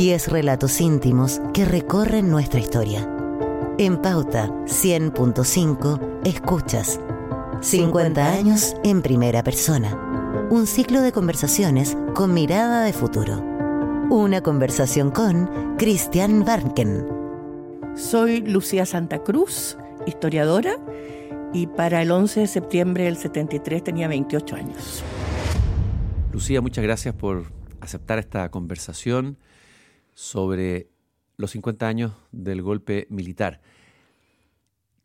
10 relatos íntimos que recorren nuestra historia. En Pauta 100.5 escuchas 50 años en primera persona. Un ciclo de conversaciones con mirada de futuro. Una conversación con Christian Barnken. Soy Lucía Santa Cruz, historiadora, y para el 11 de septiembre del 73 tenía 28 años. Lucía, muchas gracias por aceptar esta conversación sobre los 50 años del golpe militar.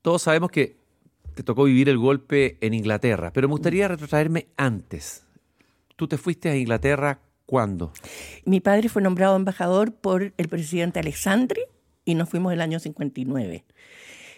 Todos sabemos que te tocó vivir el golpe en Inglaterra, pero me gustaría retrotraerme antes. ¿Tú te fuiste a Inglaterra cuándo? Mi padre fue nombrado embajador por el presidente Alexandre y nos fuimos el año 59.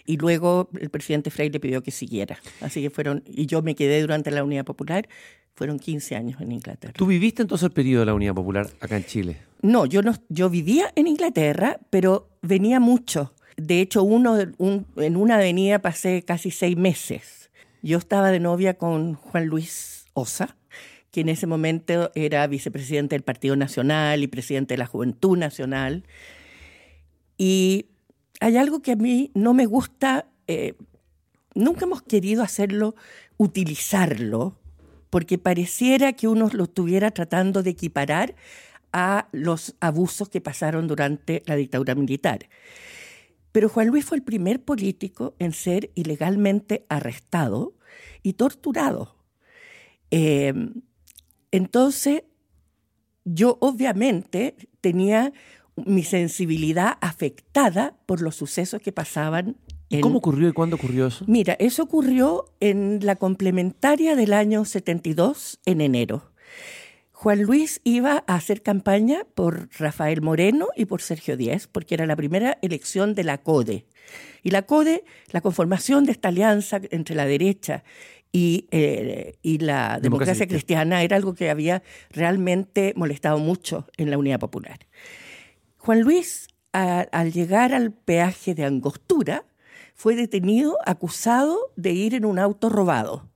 Y luego el presidente Frey le pidió que siguiera. Así que fueron, y yo me quedé durante la Unidad Popular, fueron 15 años en Inglaterra. ¿Tú viviste entonces el periodo de la Unidad Popular acá en Chile? No, yo, no, yo vivía en Inglaterra, pero venía mucho. De hecho, uno, en una avenida pasé casi seis meses. Yo estaba de novia con Juan Luis Osa, que en ese momento era vicepresidente del Partido Nacional y presidente de la Juventud Nacional. Y hay algo que a mí no me gusta, eh, nunca hemos querido hacerlo, utilizarlo, porque pareciera que uno lo estuviera tratando de equiparar a los abusos que pasaron durante la dictadura militar. Pero Juan Luis fue el primer político en ser ilegalmente arrestado y torturado. Eh, entonces, yo obviamente tenía mi sensibilidad afectada por los sucesos que pasaban. ¿Y cómo ocurrió y cuándo ocurrió eso? Mira, eso ocurrió en la complementaria del año 72, en enero. Juan Luis iba a hacer campaña por Rafael Moreno y por Sergio Díez, porque era la primera elección de la CODE. Y la CODE, la conformación de esta alianza entre la derecha y, eh, y la democracia, cristiana era algo que había realmente molestado mucho en la Unidad Popular. Juan Luis, al llegar al peaje de Angostura, fue detenido acusado de ir en un auto robado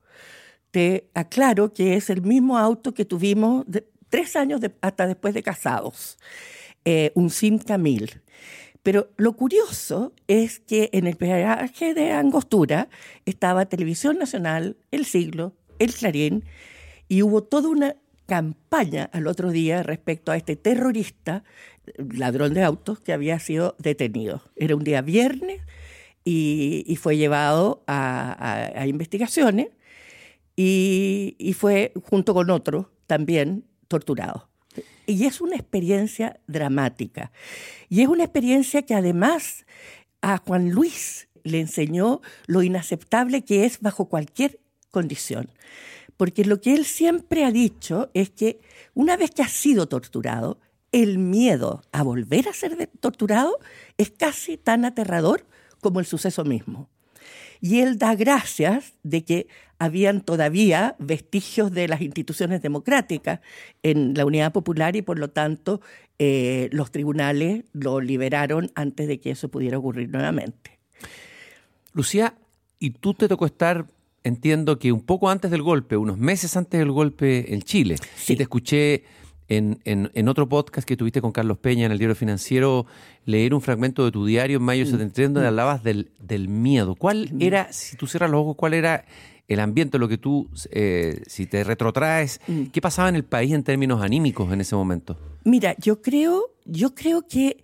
te aclaro que es el mismo auto que tuvimos tres años hasta después de casados, eh, un Sim Camil. Pero lo curioso es que en el peaje de Angostura estaba Televisión Nacional, El Siglo, El Clarín, y hubo toda una campaña al otro día respecto a este terrorista, ladrón de autos, que había sido detenido. Era un día viernes y, fue llevado a investigaciones y, fue junto con otro también torturado. Y es una experiencia dramática. Y es una experiencia que además a Juan Luis le enseñó lo inaceptable que es bajo cualquier condición. Porque lo que él siempre ha dicho es que una vez que ha sido torturado, el miedo a volver a ser torturado es casi tan aterrador como el suceso mismo. Y él da gracias de que habían todavía vestigios de las instituciones democráticas en la Unidad Popular y por lo tanto eh, los tribunales lo liberaron antes de que eso pudiera ocurrir nuevamente. Lucía, ¿y tú te tocó estar, entiendo que un poco antes del golpe, unos meses antes del golpe en Chile? Sí. Y te escuché en, otro podcast que tuviste con Carlos Peña en el diario financiero, leer un fragmento de tu diario en mayo de 73 mm. donde mm. hablabas del, del miedo. ¿Cuál mm. era, si tú cierras los ojos, cuál era el ambiente, lo que tú, eh, si te retrotraes, qué pasaba en el país en términos anímicos en ese momento? Mira, yo creo, yo creo que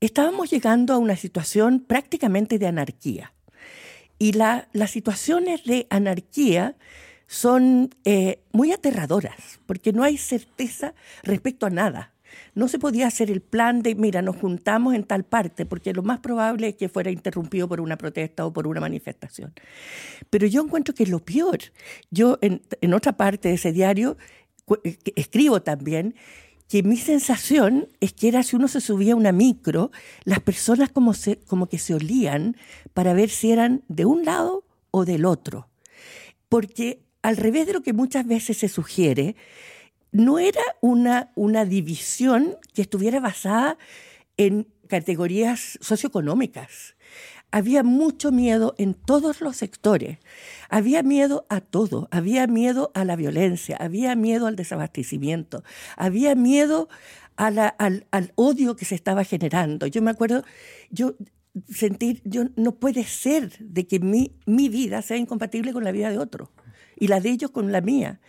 estábamos llegando a una situación prácticamente de anarquía. Y la, las situaciones de anarquía son eh, muy aterradoras, porque no hay certeza respecto a nada. No se podía hacer el plan de, mira, nos juntamos en tal parte, porque lo más probable es que fuera interrumpido por una protesta o por una manifestación. Pero yo encuentro que lo peor, yo en, en otra parte de ese diario eh, escribo también que mi sensación es que era si uno se subía a una micro, las personas como, se, como que se olían para ver si eran de un lado o del otro. Porque al revés de lo que muchas veces se sugiere, no era una, una división que estuviera basada en categorías socioeconómicas. Había mucho miedo en todos los sectores. Había miedo a todo. Había miedo a la violencia. Había miedo al desabastecimiento. Había miedo al, al, odio que se estaba generando. Yo me acuerdo, yo sentir, yo no puede ser de que mi, mi vida sea incompatible con la vida de otro y la de ellos con la mía.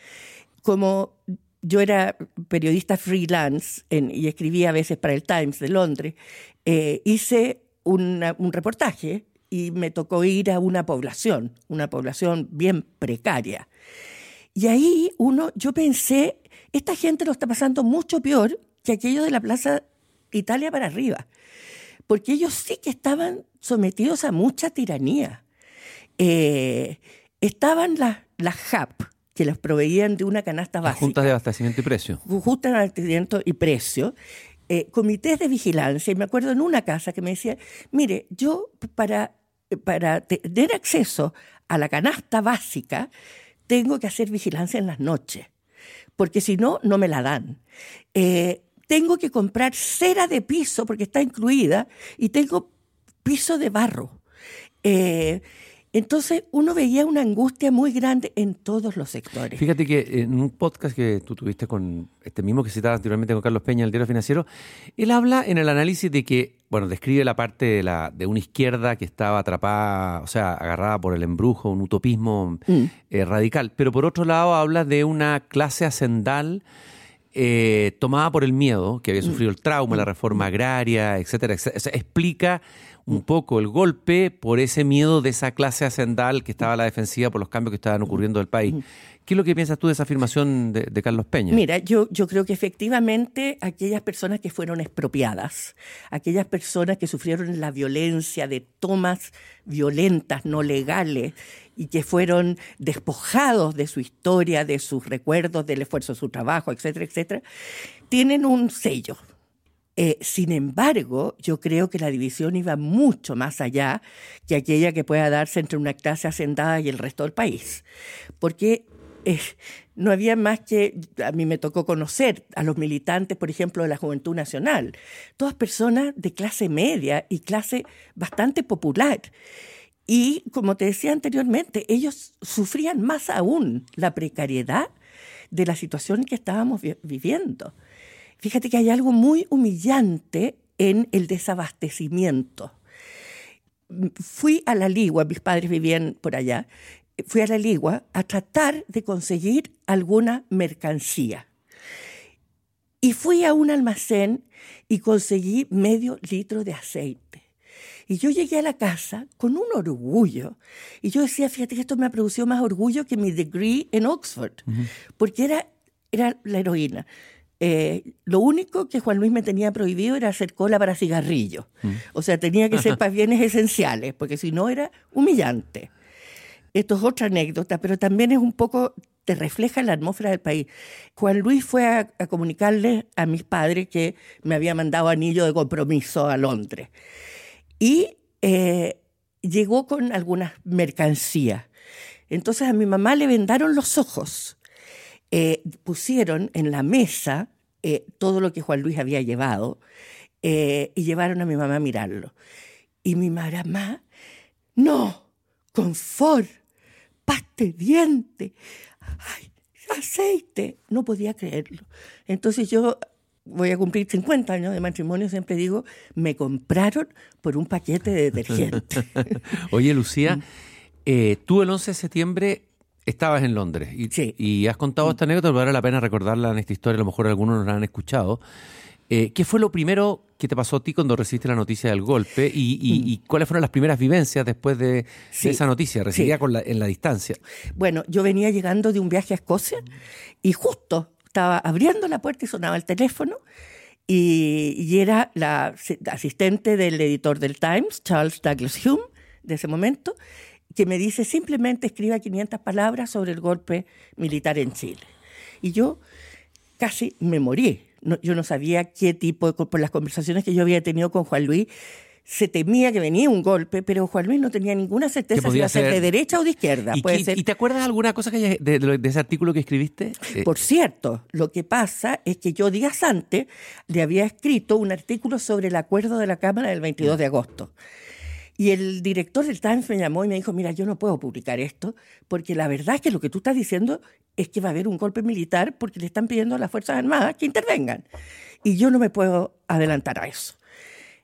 Como yo era periodista freelance y escribía a veces para el Times de Londres, eh, hice un reportaje y me tocó ir a una población, una población bien precaria. Y ahí uno, yo pensé, esta gente lo está pasando mucho peor que aquello de la Plaza Italia para arriba, porque ellos sí que estaban sometidos a mucha tiranía. Eh, estaban las, las HAP, que los proveían de una canasta básica. Juntas de abastecimiento y precio. Juntas de abastecimiento y precio. Eh, comités de vigilancia, y me acuerdo en una casa que me decía, mire, yo para, para tener acceso a la canasta básica, tengo que hacer vigilancia en las noches, porque si no, no me la dan. Eh, tengo que comprar cera de piso, porque está incluida, y tengo piso de barro. Eh, entonces uno veía una angustia muy grande en todos los sectores. Fíjate que en un podcast que tú tuviste con este mismo que citaba anteriormente con Carlos Peña, el diario financiero, él habla en el análisis de que, bueno, describe la parte de, la, de una izquierda que estaba atrapada, o sea, agarrada por el embrujo, un utopismo mm. eh, radical, pero por otro lado habla de una clase hacendal eh, tomada por el miedo, que había mm. sufrido el trauma, la mm. reforma agraria, etcétera, etcétera. explica un poco el golpe por ese miedo de esa clase hacendal que estaba a la defensiva por los cambios que estaban ocurriendo en el país. ¿Qué es lo que piensas tú de esa afirmación de, Carlos Peña? Mira, yo, yo creo que efectivamente aquellas personas que fueron expropiadas, aquellas personas que sufrieron la violencia de tomas violentas, no legales, y que fueron despojados de su historia, de sus recuerdos, del esfuerzo de su trabajo, etcétera, etcétera, tienen un sello, eh, sin embargo, yo creo que la división iba mucho más allá que aquella que pueda darse entre una clase hacendada y el resto del país. Porque eh, no había más que, a mí me tocó conocer a los militantes, por ejemplo, de la Juventud Nacional, todas personas de clase media y clase bastante popular. Y como te decía anteriormente, ellos sufrían más aún la precariedad de la situación que estábamos viviendo. Fíjate que hay algo muy humillante en el desabastecimiento. Fui a la Ligua, mis padres vivían por allá, fui a la Ligua a tratar de conseguir alguna mercancía. Y fui a un almacén y conseguí medio litro de aceite. Y yo llegué a la casa con un orgullo. Y yo decía, fíjate que esto me ha producido más orgullo que mi degree en Oxford, porque era, era la heroína. Eh, lo único que Juan Luis me tenía prohibido era hacer cola para cigarrillos. Mm. O sea, tenía que ser para bienes esenciales, porque si no era humillante. Esto es otra anécdota, pero también es un poco, te refleja la atmósfera del país. Juan Luis fue a, comunicarle a mis padres que me había mandado anillo de compromiso a Londres. Y eh, llegó con algunas mercancías. Entonces a mi mamá le vendaron los ojos. Eh, pusieron en la mesa eh, todo lo que Juan Luis había llevado eh, y llevaron a mi mamá a mirarlo. Y mi mamá, no, confort, paste diente, aceite, no podía creerlo. Entonces yo voy a cumplir 50 años de matrimonio, siempre digo, me compraron por un paquete de detergente. Oye, Lucía, mm. tú el 11 de septiembre Estabas en Londres y, y has contado esta anécdota, pero vale la pena recordarla en esta historia, a lo mejor algunos no la han escuchado. Eh, ¿Qué fue lo primero que te pasó a ti cuando recibiste la noticia del golpe y, mm. cuáles fueron las primeras vivencias después de, esa noticia, recibida con en la distancia? Bueno, yo venía llegando de un viaje a Escocia y justo estaba abriendo la puerta y sonaba el teléfono y, y era la asistente del editor del Times, Charles Douglas Hume, de ese momento, que me dice simplemente escriba 500 palabras sobre el golpe militar en Chile. Y yo casi me morí. yo no sabía qué tipo, por las conversaciones que yo había tenido con Juan Luis, se temía que venía un golpe, pero Juan Luis no tenía ninguna certeza si iba a ser de derecha o de izquierda. ¿Y, te acuerdas alguna cosa que de, ese artículo que escribiste? Eh, por cierto, lo que pasa es que yo días antes le había escrito un artículo sobre el acuerdo de la Cámara del 22 de agosto. Y el director del Times me llamó y me dijo, mira, yo no puedo publicar esto, porque la verdad es que lo que tú estás diciendo es que va a haber un golpe militar porque le están pidiendo a las Fuerzas Armadas que intervengan. Y yo no me puedo adelantar a eso.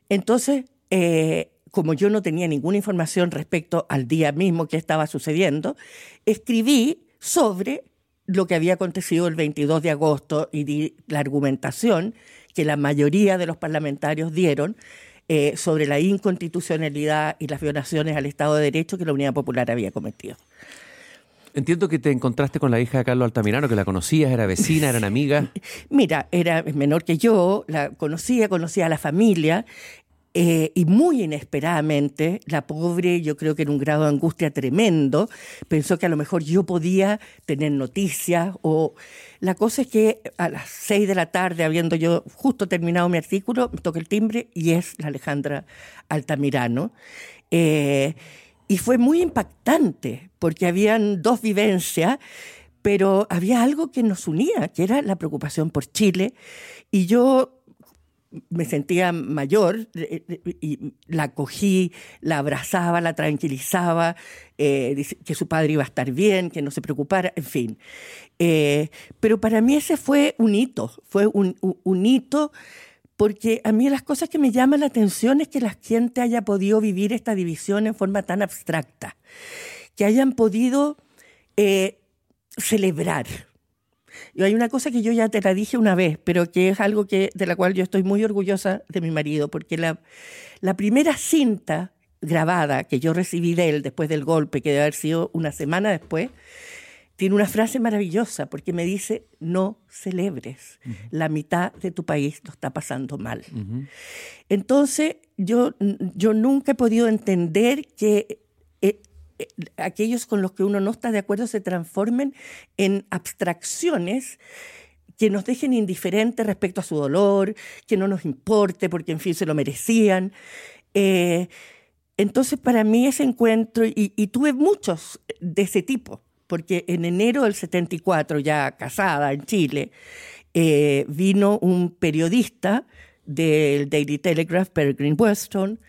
Entonces, eh, como yo no tenía ninguna información respecto al día mismo que estaba sucediendo, escribí sobre lo que había acontecido el 22 de agosto y di la argumentación que la mayoría de los parlamentarios dieron eh, sobre la inconstitucionalidad y las violaciones al Estado de Derecho que la Unidad Popular había cometido. Entiendo que te encontraste con la hija de Carlos Altamirano, que la conocías, era vecina, eran amigas. Mira, era menor que yo, la conocía, conocía a la familia, eh, y muy inesperadamente, la pobre, yo creo que en un grado de angustia tremendo, pensó que a lo mejor yo podía tener noticias o... La cosa es que a las seis de la tarde, habiendo yo justo terminado mi artículo, me toca el timbre y es la Alejandra Altamirano. Eh, y fue muy impactante porque habían dos vivencias, pero había algo que nos unía, que era la preocupación por Chile. Y yo me sentía mayor eh, eh, y la cogí, la abrazaba, la tranquilizaba, eh, que su padre iba a estar bien, que no se preocupara, en fin. pero para mí ese fue un hito, fue un, hito porque a mí las cosas que me llaman la atención es que la gente haya podido vivir esta división en forma tan abstracta, que hayan podido celebrar y hay una cosa que yo ya te la dije una vez, pero que es algo que, de la cual yo estoy muy orgullosa de mi marido, porque la, la primera cinta grabada que yo recibí de él después del golpe, que debe haber sido una semana después, tiene una frase maravillosa porque me dice, no celebres, la mitad de tu país lo está pasando mal. Entonces, yo, yo nunca he podido entender que aquellos con los que uno no está de acuerdo se transformen en abstracciones que nos dejen indiferentes respecto a su dolor, que no nos importe porque en fin se lo merecían. Eh, entonces para mí ese encuentro, y, tuve muchos de ese tipo, porque en enero del 74, ya casada en Chile, eh, vino un periodista del Daily Telegraph, Peregrine Weston,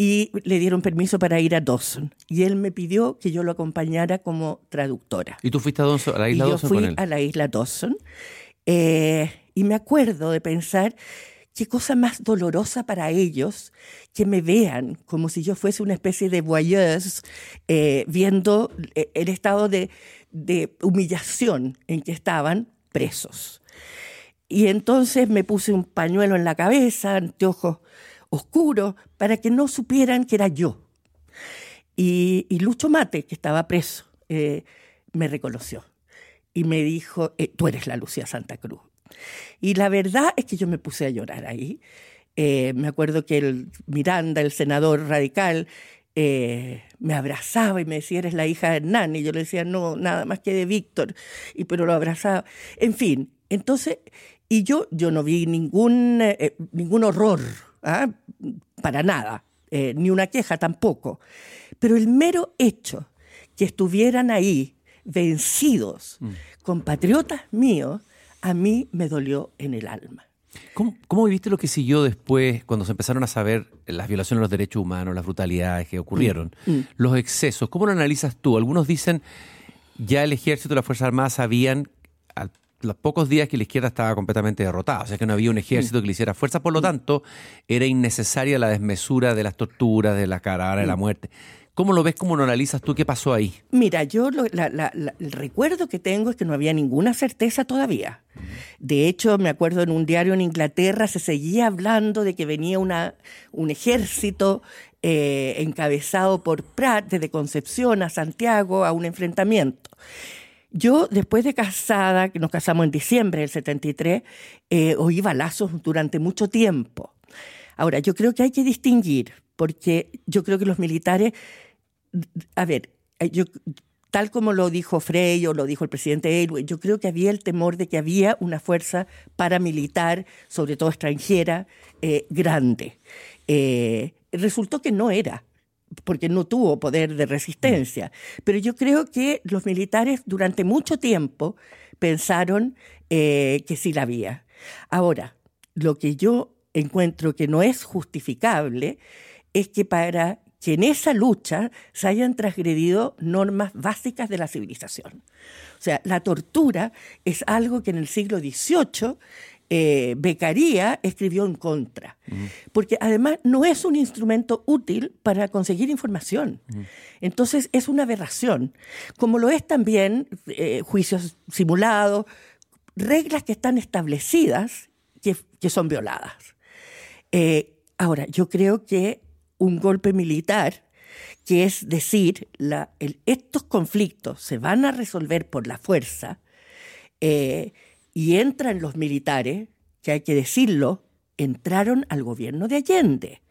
y le dieron permiso para ir a Dawson. Y él me pidió que yo lo acompañara como traductora. ¿Y tú fuiste a, Dawson, a la isla y Dawson? Yo fui a la isla Dawson. Eh, y me acuerdo de pensar qué cosa más dolorosa para ellos que me vean como si yo fuese una especie de voyeuse eh, viendo eh, el estado de, de humillación en que estaban presos. Y entonces me puse un pañuelo en la cabeza, anteojos oscuro para que no supieran que era yo. Y, Lucho Mate, que estaba preso, eh, me reconoció y me dijo, eh, tú eres la Lucía Santa Cruz. Y la verdad es que yo me puse a llorar ahí. Eh, me acuerdo que el Miranda, el senador radical, me abrazaba y me decía, eres la hija de Hernán. Y yo le decía, no, nada más que de Víctor. Y pero lo abrazaba. En fin, entonces, y yo, yo no vi ningún, ningún horror ¿ah? para nada, eh, ni una queja tampoco. Pero el mero hecho que estuvieran ahí vencidos, mm. compatriotas míos, a mí me dolió en el alma. ¿Cómo, viviste lo que siguió después, cuando se empezaron a saber las violaciones de los derechos humanos, las brutalidades que ocurrieron, mm. Mm. los excesos? ¿Cómo lo analizas tú? Algunos dicen, ya el ejército y las Fuerzas Armadas sabían, los pocos días que la izquierda estaba completamente derrotada, o sea que no había un ejército que le hiciera fuerza, por lo tanto era innecesaria la desmesura de las torturas, de la cara de la muerte. ¿Cómo lo ves? ¿Cómo lo analizas tú? ¿Qué pasó ahí? Mira, yo el recuerdo que tengo es que no había ninguna certeza todavía. De hecho, me acuerdo en un diario en Inglaterra se seguía hablando de que venía una, un ejército eh, encabezado por Pratt desde Concepción a Santiago a un enfrentamiento. Yo, después de casada, que nos casamos en diciembre del 73, eh, oí balazos durante mucho tiempo. Ahora, yo creo que hay que distinguir, porque yo creo que los militares, a ver, eh, yo, tal como lo dijo Frey o lo dijo el presidente Elway, yo creo que había el temor de que había una fuerza paramilitar, sobre todo extranjera, eh, grande. resultó que no era porque no tuvo poder de resistencia. Pero yo creo que los militares durante mucho tiempo pensaron eh, que sí la había. Ahora, lo que yo encuentro que no es justificable es que para que en esa lucha se hayan transgredido normas básicas de la civilización. O sea, la tortura es algo que en el siglo XVIII eh, Becaría escribió en contra, porque además no es un instrumento útil para conseguir información. Entonces es una aberración, como lo es también eh, juicios simulados, reglas que están establecidas que, son violadas. Eh, ahora, yo creo que un golpe militar, que es decir, estos conflictos se van a resolver por la fuerza, y entran los militares, que hay que decirlo, entraron al gobierno de Allende.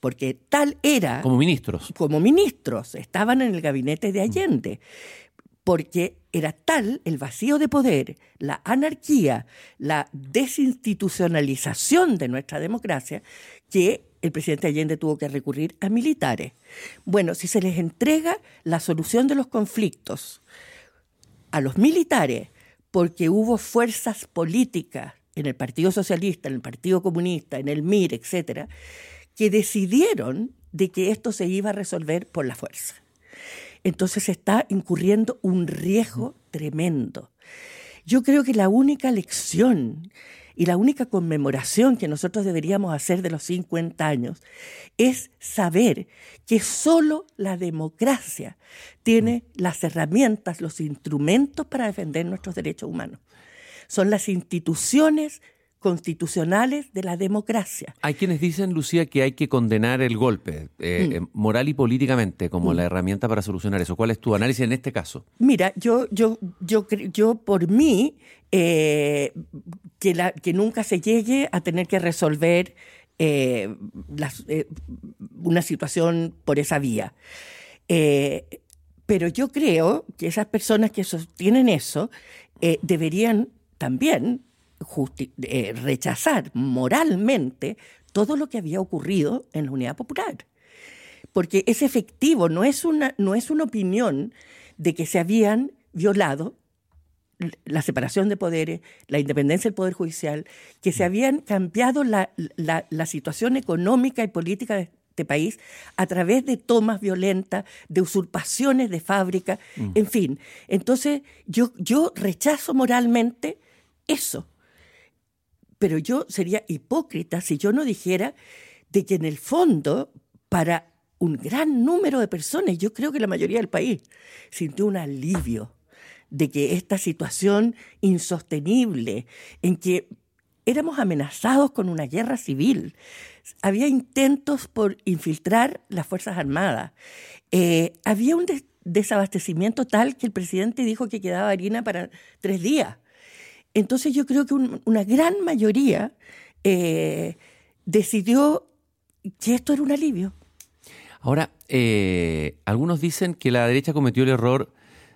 Porque tal era... Como ministros. Como ministros, estaban en el gabinete de Allende. Porque era tal el vacío de poder, la anarquía, la desinstitucionalización de nuestra democracia, que el presidente Allende tuvo que recurrir a militares. Bueno, si se les entrega la solución de los conflictos a los militares, porque hubo fuerzas políticas en el Partido Socialista, en el Partido Comunista, en el MIR, etcétera, que decidieron de que esto se iba a resolver por la fuerza. Entonces está incurriendo un riesgo tremendo. Yo creo que la única lección y la única conmemoración que nosotros deberíamos hacer de los 50 años es saber que solo la democracia tiene las herramientas, los instrumentos para defender nuestros derechos humanos. Son las instituciones constitucionales de la democracia. Hay quienes dicen, Lucía, que hay que condenar el golpe, eh, mm. eh, moral y políticamente, como mm. la herramienta para solucionar eso. ¿Cuál es tu análisis en este caso? Mira, yo, yo, yo, yo por mí, eh, que, la, que nunca se llegue a tener que resolver una situación por esa vía. pero yo creo que esas personas que sostienen eso deberían también eh, rechazar moralmente todo lo que había ocurrido en la Unidad Popular. Porque es efectivo, no es una, no es una opinión de que se habían violado la separación de poderes, la independencia del Poder Judicial, que se habían cambiado la, la, situación económica y política de este país a través de tomas violentas, de usurpaciones de fábrica, mm. en fin. Entonces, yo, yo rechazo moralmente eso pero yo sería hipócrita si yo no dijera de que en el fondo, para un gran número de personas, yo creo que la mayoría del país, sintió un alivio de que esta situación insostenible, en que éramos amenazados con una guerra civil, había intentos por infiltrar las Fuerzas Armadas, eh, había un desabastecimiento tal que el presidente dijo que quedaba harina para tres días. Entonces yo creo que una gran mayoría eh, decidió que esto era un alivio. Ahora, eh, algunos dicen que la derecha cometió el error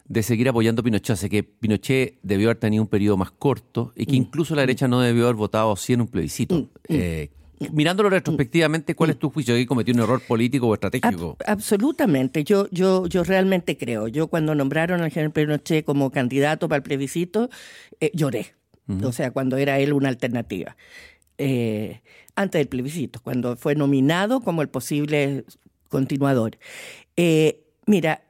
de seguir apoyando a Pinochet, o que Pinochet debió haber tenido un periodo más corto y que mm. incluso la derecha no debió haber votado así en un plebiscito. Mm, mm. Mirándolo retrospectivamente, ¿cuál es tu juicio? ¿Que cometió un error político o estratégico? absolutamente. Yo, yo, yo realmente creo. Yo cuando nombraron al general Pinochet como candidato para el plebiscito, eh, lloré. O sea, cuando era él una alternativa. Eh, antes del plebiscito, cuando fue nominado como el posible continuador. Eh, mira,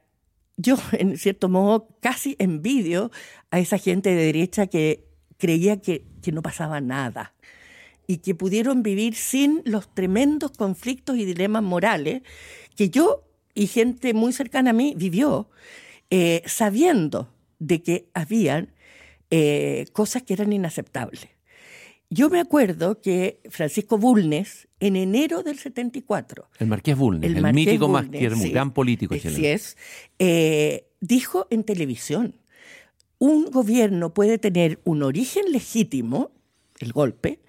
yo en cierto modo casi envidio a esa gente de derecha que creía que, que no pasaba nada y que pudieron vivir sin los tremendos conflictos y dilemas morales que yo y gente muy cercana a mí vivió, eh, sabiendo de que habían eh, cosas que eran inaceptables. Yo me acuerdo que Francisco Bulnes, en enero del 74... El Marqués Bulnes, el, mítico Marqués, gran político chileno. es, eh, dijo en televisión, un gobierno puede tener un origen legítimo, el golpe,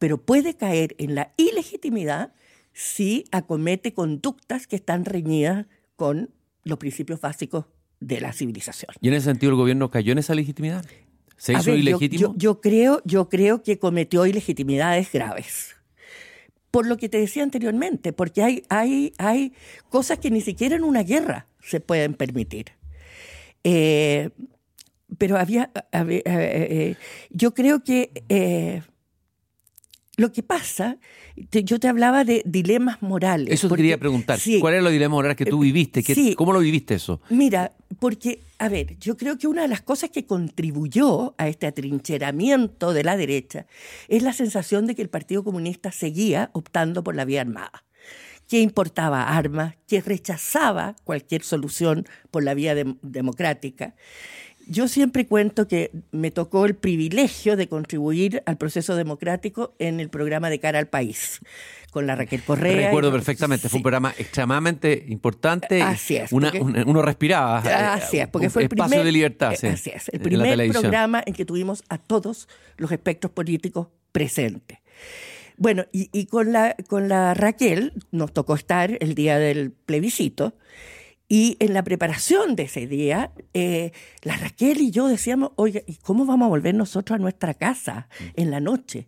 pero puede caer en la ilegitimidad si acomete conductas que están reñidas con los principios básicos de la civilización. ¿Y en ese sentido el gobierno cayó en esa legitimidad? ¿Se hizo ilegítimo? Yo, creo, yo creo que cometió ilegitimidades graves. Por lo que te decía anteriormente, porque hay, hay, hay cosas que ni siquiera en una guerra se pueden permitir. Eh, pero había, eh, eh, yo creo que lo que pasa, yo te hablaba de dilemas morales. Eso te quería preguntar. ¿Cuál es los dilemas morales que tú eh, viviste? ¿Cómo lo viviste eso? Mira, porque, a ver, yo creo que una de las cosas que contribuyó a este atrincheramiento de la derecha es la sensación de que el Partido Comunista seguía optando por la vía armada que importaba armas, que rechazaba cualquier solución por la vía democrática yo siempre cuento que me tocó el privilegio de contribuir al proceso democrático en el programa de cara al país con la Raquel Correa. Recuerdo perfectamente, fue un programa extremadamente importante. Así es. uno respiraba. Así es, porque fue el espacio primer, de libertad. Sí, así es, el primer programa en que tuvimos a todos los espectros políticos presentes. Bueno, y, con, la, con la Raquel nos tocó estar el día del plebiscito y en la preparación de ese día, eh, la Raquel y yo decíamos, oiga, ¿y cómo vamos a volver nosotros a nuestra casa en la noche?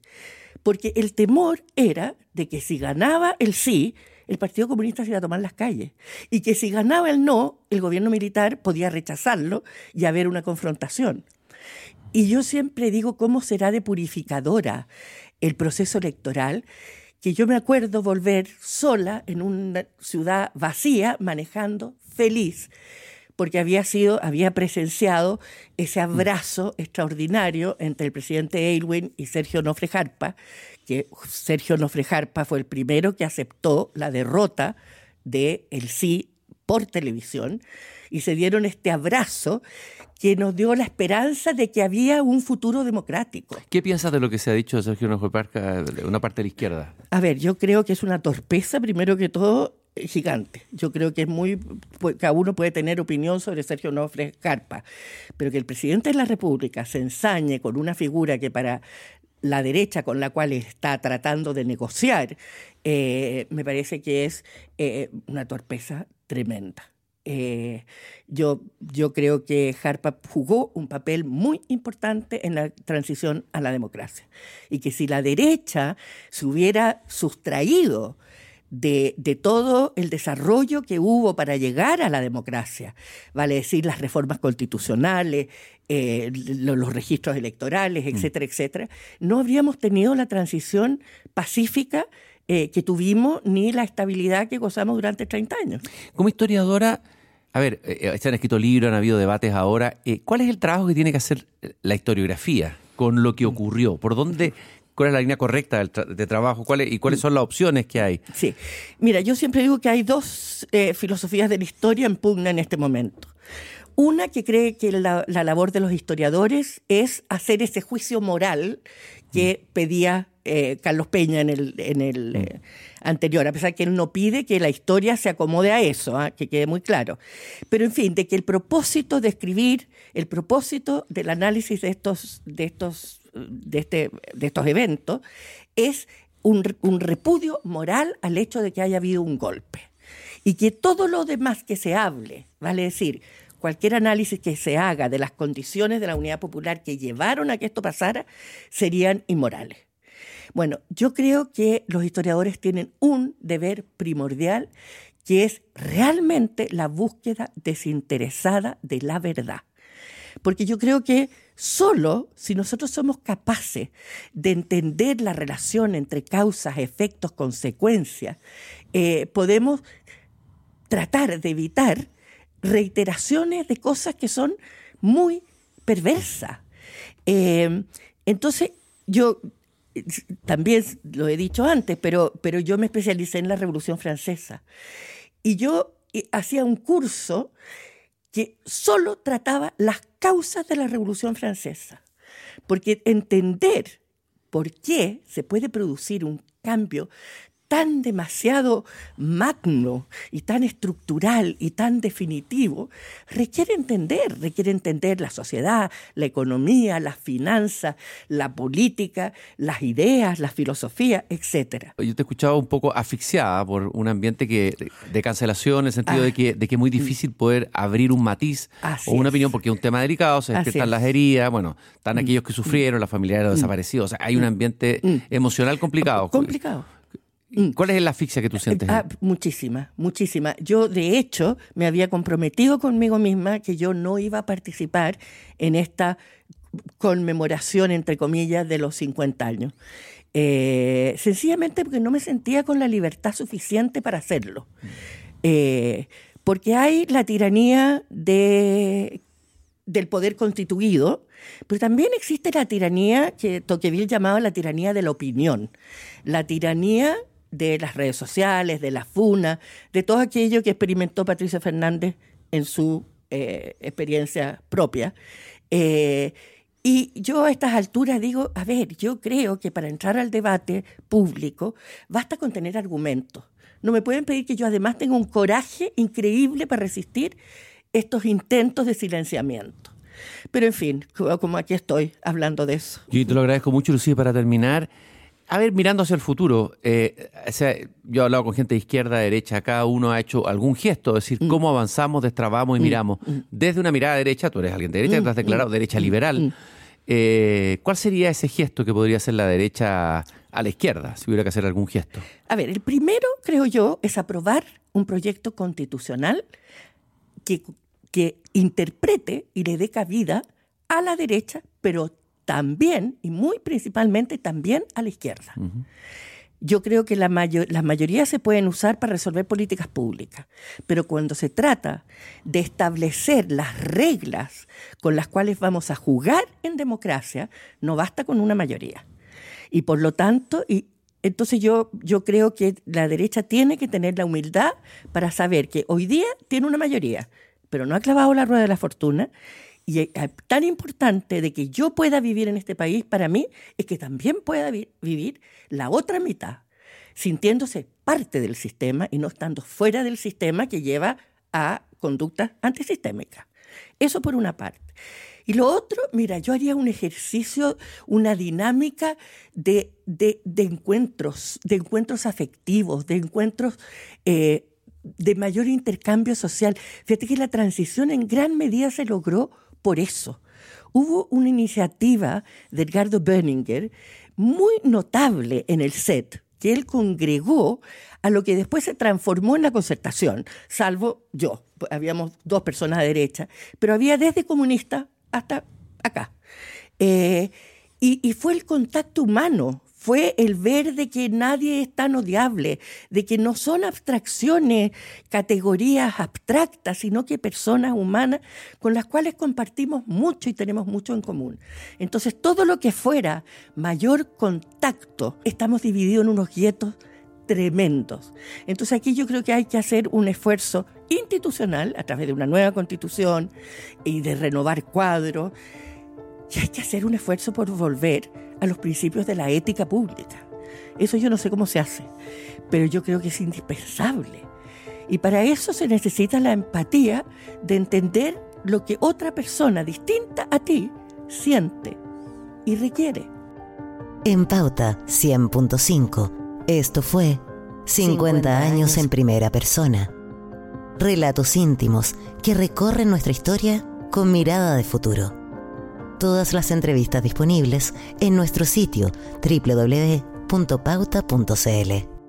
Porque el temor era de que si ganaba el sí, el Partido Comunista se iba a tomar las calles. Y que si ganaba el no, el gobierno militar podía rechazarlo y haber una confrontación. Y yo siempre digo cómo será de purificadora el proceso electoral que yo me acuerdo volver sola en una ciudad vacía manejando feliz porque había sido, había presenciado ese abrazo extraordinario entre el presidente Aylwin y Sergio Nofre Jarpa, que Sergio Nofre Jarpa fue el primero que aceptó la derrota de el sí por televisión y se dieron este abrazo que nos dio la esperanza de que había un futuro democrático. ¿Qué piensas de lo que se ha dicho de Sergio Nofre una parte de la izquierda? A ver, yo creo que es una torpeza, primero que todo, gigante. Yo creo que es muy. Cada uno puede tener opinión sobre Sergio Nofre Carpa, pero que el presidente de la República se ensañe con una figura que para la derecha con la cual está tratando de negociar, eh, me parece que es eh, una torpeza tremenda. Eh, yo, yo creo que Harpa jugó un papel muy importante en la transición a la democracia y que si la derecha se hubiera sustraído de, todo el desarrollo que hubo para llegar a la democracia, vale decir, las reformas constitucionales, eh, los, registros electorales, mm. etcétera, etcétera, no habríamos tenido la transición pacífica eh, que tuvimos ni la estabilidad que gozamos durante 30 años. Como historiadora, a ver, eh, se han escrito libros, han habido debates ahora. ¿Cuál es el trabajo que tiene que hacer la historiografía con lo que ocurrió? ¿Por dónde cuál es la línea correcta de trabajo ¿Cuál y cuáles son las opciones que hay. Sí, mira, yo siempre digo que hay dos eh, filosofías de la historia en pugna en este momento. Una que cree que la, labor de los historiadores es hacer ese juicio moral que mm. pedía eh, Carlos Peña en el, en el mm. eh, anterior, a pesar que él no pide que la historia se acomode a eso, ¿ah? que quede muy claro. Pero en fin, de que el propósito de escribir, el propósito del análisis de estos, de estos de, este, de estos eventos es un, repudio moral al hecho de que haya habido un golpe. Y que todo lo demás que se hable, vale decir, cualquier análisis que se haga de las condiciones de la unidad popular que llevaron a que esto pasara, serían inmorales. Bueno, yo creo que los historiadores tienen un deber primordial que es realmente la búsqueda desinteresada de la verdad. Porque yo creo que Solo si nosotros somos capaces de entender la relación entre causas, efectos, consecuencias, eh, podemos tratar de evitar reiteraciones de cosas que son muy perversas. Eh, entonces, yo también lo he dicho antes, pero, pero yo me especialicé en la Revolución Francesa. Y yo eh, hacía un curso que solo trataba las causas de la Revolución Francesa. Porque entender por qué se puede producir un cambio tan demasiado magno y tan estructural y tan definitivo, requiere entender, requiere entender la sociedad, la economía, las finanzas, la política, las ideas, la filosofía, etc. Yo te he escuchado un poco asfixiada por un ambiente que de cancelación, en el sentido de, ah. que, de que es muy difícil poder abrir un matiz o una opinión, porque es un tema delicado, se despiertan las heridas, bueno, están mm. aquellos que sufrieron, las familiares de los mm. desaparecidos, o sea, hay un mm. ambiente emocional complicado. Complicado. Mm. ¿Cuál es la asfixia que tú sientes? Ah, muchísima, muchísima. Yo, de hecho, me había comprometido conmigo misma que yo no iba a participar en esta conmemoración, entre comillas, de los 50 años. Eh, Eh, sencillamente porque no me sentía con la libertad suficiente para hacerlo. Eh, porque hay la tiranía de, del poder constituido, pero también existe la tiranía que Tocqueville llamaba la tiranía de la opinión, la tiranía de las redes sociales, de la FUNA, de todo aquello que experimentó Patricia Fernández en su eh, experiencia propia. Eh, y yo a estas alturas digo, a ver, yo creo que para entrar al debate público basta con tener argumentos. No me pueden pedir que yo además tenga un coraje increíble para resistir estos intentos de silenciamiento. Pero en fin, como aquí estoy hablando de eso. Yo te lo agradezco mucho, Lucía, para terminar. A ver, mirando hacia el futuro, eh, o sea, yo he hablado con gente de izquierda, derecha, cada uno ha hecho algún gesto, es decir, mm. cómo avanzamos, destrabamos y mm, miramos. Mm. Desde una mirada derecha, tú eres alguien de derecha, te has declarado derecha liberal. Eh, ¿Cuál sería ese gesto que podría hacer la derecha a la izquierda, si hubiera que hacer algún gesto? A ver, el primero, creo yo, es aprobar un proyecto constitucional que, que interprete y le dé cabida a la derecha, pero también, y muy principalmente también a la izquierda. Yo creo que la las mayorías se pueden usar para resolver políticas públicas, pero cuando se trata de establecer las reglas con las cuales vamos a jugar en democracia, no basta con una mayoría. Y por lo tanto, y entonces yo, yo creo que la derecha tiene que tener la humildad para saber que hoy día tiene una mayoría, pero no ha clavado la rueda de la fortuna y eh, tan importante de que yo pueda vivir en este país para mí es que también pueda vivir la otra mitad, sintiéndose parte del sistema y no estando fuera del sistema que lleva a conductas antisistémicas. Eso por una parte. Y lo otro, mira, yo haría un ejercicio, una dinámica de, de, encuentros, de encuentros afectivos, de encuentros eh, de mayor intercambio social. Fíjate que la transición en gran medida se logró por eso. Hubo una iniciativa de Edgardo Berninger muy notable en el SET, que él congregó a lo que después se transformó en la concertación, salvo yo. Habíamos dos personas a derecha, pero había desde comunistas hasta acá. Eh, y, fue el contacto humano, fue el ver de que nadie es tan odiable, de que no son abstracciones, categorías abstractas, sino que personas humanas con las cuales compartimos mucho y tenemos mucho en común. Entonces, todo lo que fuera mayor contacto, estamos divididos en unos guetos tremendos. Entonces aquí yo creo que hay que hacer un esfuerzo institucional a través de una nueva constitución y de renovar cuadros. Y hay que hacer un esfuerzo por volver a los principios de la ética pública. Eso yo no sé cómo se hace, pero yo creo que es indispensable. Y para eso se necesita la empatía de entender lo que otra persona distinta a ti siente y requiere. En Pauta 100.5, esto fue 50, años en primera persona. Relatos íntimos que recorren nuestra historia con mirada de futuro todas las entrevistas disponibles en nuestro sitio www.pauta.cl.